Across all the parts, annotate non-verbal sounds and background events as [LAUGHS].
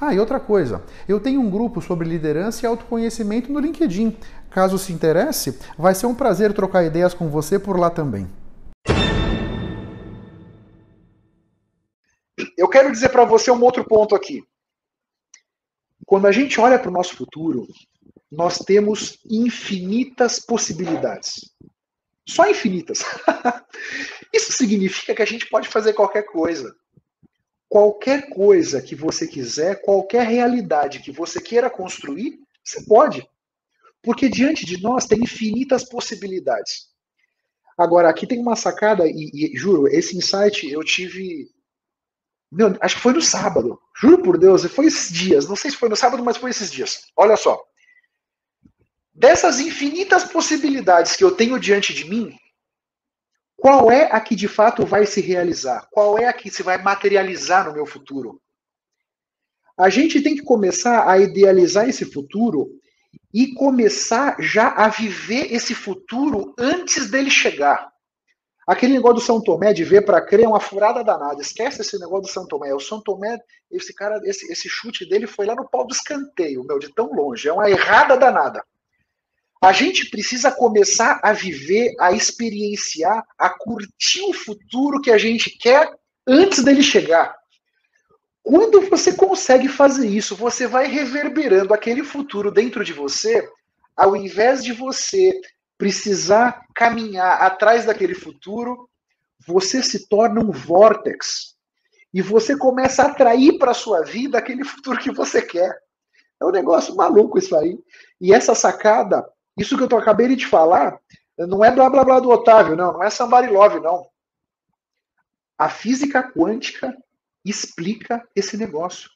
Ah, e outra coisa, eu tenho um grupo sobre liderança e autoconhecimento no LinkedIn. Caso se interesse, vai ser um prazer trocar ideias com você por lá também. Eu quero dizer para você um outro ponto aqui. Quando a gente olha para o nosso futuro, nós temos infinitas possibilidades. Só infinitas. [LAUGHS] Isso significa que a gente pode fazer qualquer coisa qualquer coisa que você quiser, qualquer realidade que você queira construir, você pode. Porque diante de nós tem infinitas possibilidades. Agora, aqui tem uma sacada, e, e juro, esse insight eu tive. Meu, acho que foi no sábado. Juro por Deus, foi esses dias. Não sei se foi no sábado, mas foi esses dias. Olha só. Dessas infinitas possibilidades que eu tenho diante de mim, qual é a que de fato vai se realizar? Qual é a que se vai materializar no meu futuro? A gente tem que começar a idealizar esse futuro e começar já a viver esse futuro antes dele chegar. Aquele negócio do São Tomé de ver para crer é uma furada danada. Esquece esse negócio do São Tomé. O São Tomé, esse cara, esse, esse chute dele foi lá no pau do escanteio, meu, de tão longe. É uma errada danada. A gente precisa começar a viver, a experienciar, a curtir o futuro que a gente quer antes dele chegar. Quando você consegue fazer isso, você vai reverberando aquele futuro dentro de você, ao invés de você precisar caminhar atrás daquele futuro, você se torna um vórtex e você começa a atrair para sua vida aquele [LAUGHS] futuro que você quer. É um negócio maluco isso aí. E essa sacada isso que eu acabei de te falar não é blá blá blá do Otávio, não, não é somebody love, não. A física quântica explica esse negócio.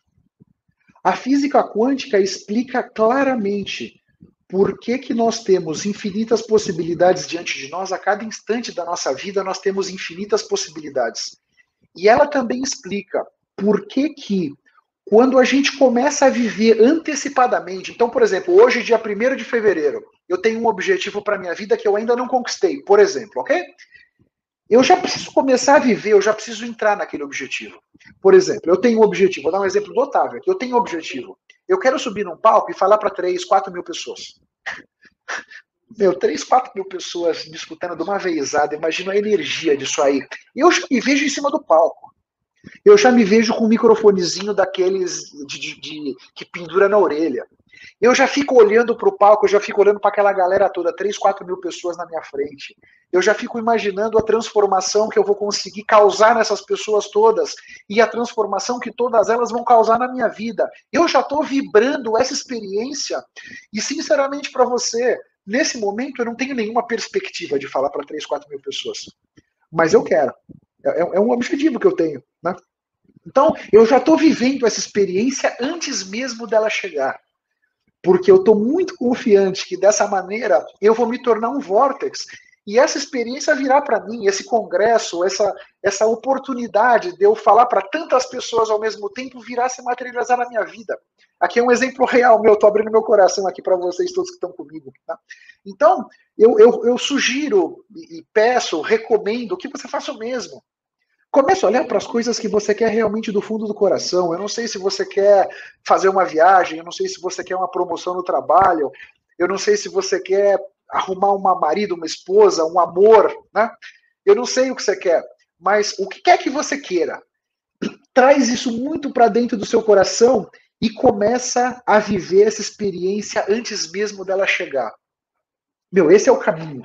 A física quântica explica claramente por que, que nós temos infinitas possibilidades diante de nós, a cada instante da nossa vida nós temos infinitas possibilidades. E ela também explica por que, que quando a gente começa a viver antecipadamente. Então, por exemplo, hoje, dia 1 de fevereiro, eu tenho um objetivo para minha vida que eu ainda não conquistei, por exemplo, ok? Eu já preciso começar a viver, eu já preciso entrar naquele objetivo. Por exemplo, eu tenho um objetivo, vou dar um exemplo do Otávio aqui, eu tenho um objetivo. Eu quero subir num palco e falar para 3, 4 mil pessoas. [LAUGHS] Meu, 3, 4 mil pessoas me escutando de uma vezada, imagina a energia disso aí. Eu me vejo em cima do palco. Eu já me vejo com um microfonezinho daqueles de, de, de que pendura na orelha. Eu já fico olhando para o palco, eu já fico olhando para aquela galera toda, 3, 4 mil pessoas na minha frente. Eu já fico imaginando a transformação que eu vou conseguir causar nessas pessoas todas e a transformação que todas elas vão causar na minha vida. Eu já estou vibrando essa experiência e, sinceramente, para você, nesse momento eu não tenho nenhuma perspectiva de falar para 3, 4 mil pessoas. Mas eu quero. É, é um objetivo que eu tenho. Né? Então, eu já estou vivendo essa experiência antes mesmo dela chegar. Porque eu estou muito confiante que dessa maneira eu vou me tornar um vórtex e essa experiência virá para mim, esse congresso, essa, essa oportunidade de eu falar para tantas pessoas ao mesmo tempo virá se materializar na minha vida. Aqui é um exemplo real meu, estou abrindo meu coração aqui para vocês todos que estão comigo. Tá? Então, eu, eu, eu sugiro e peço, recomendo que você faça o mesmo. Comece a olhar para as coisas que você quer realmente do fundo do coração. Eu não sei se você quer fazer uma viagem, eu não sei se você quer uma promoção no trabalho, eu não sei se você quer arrumar uma marido, uma esposa, um amor, né? Eu não sei o que você quer, mas o que quer que você queira, traz isso muito para dentro do seu coração e começa a viver essa experiência antes mesmo dela chegar. Meu, esse é o caminho.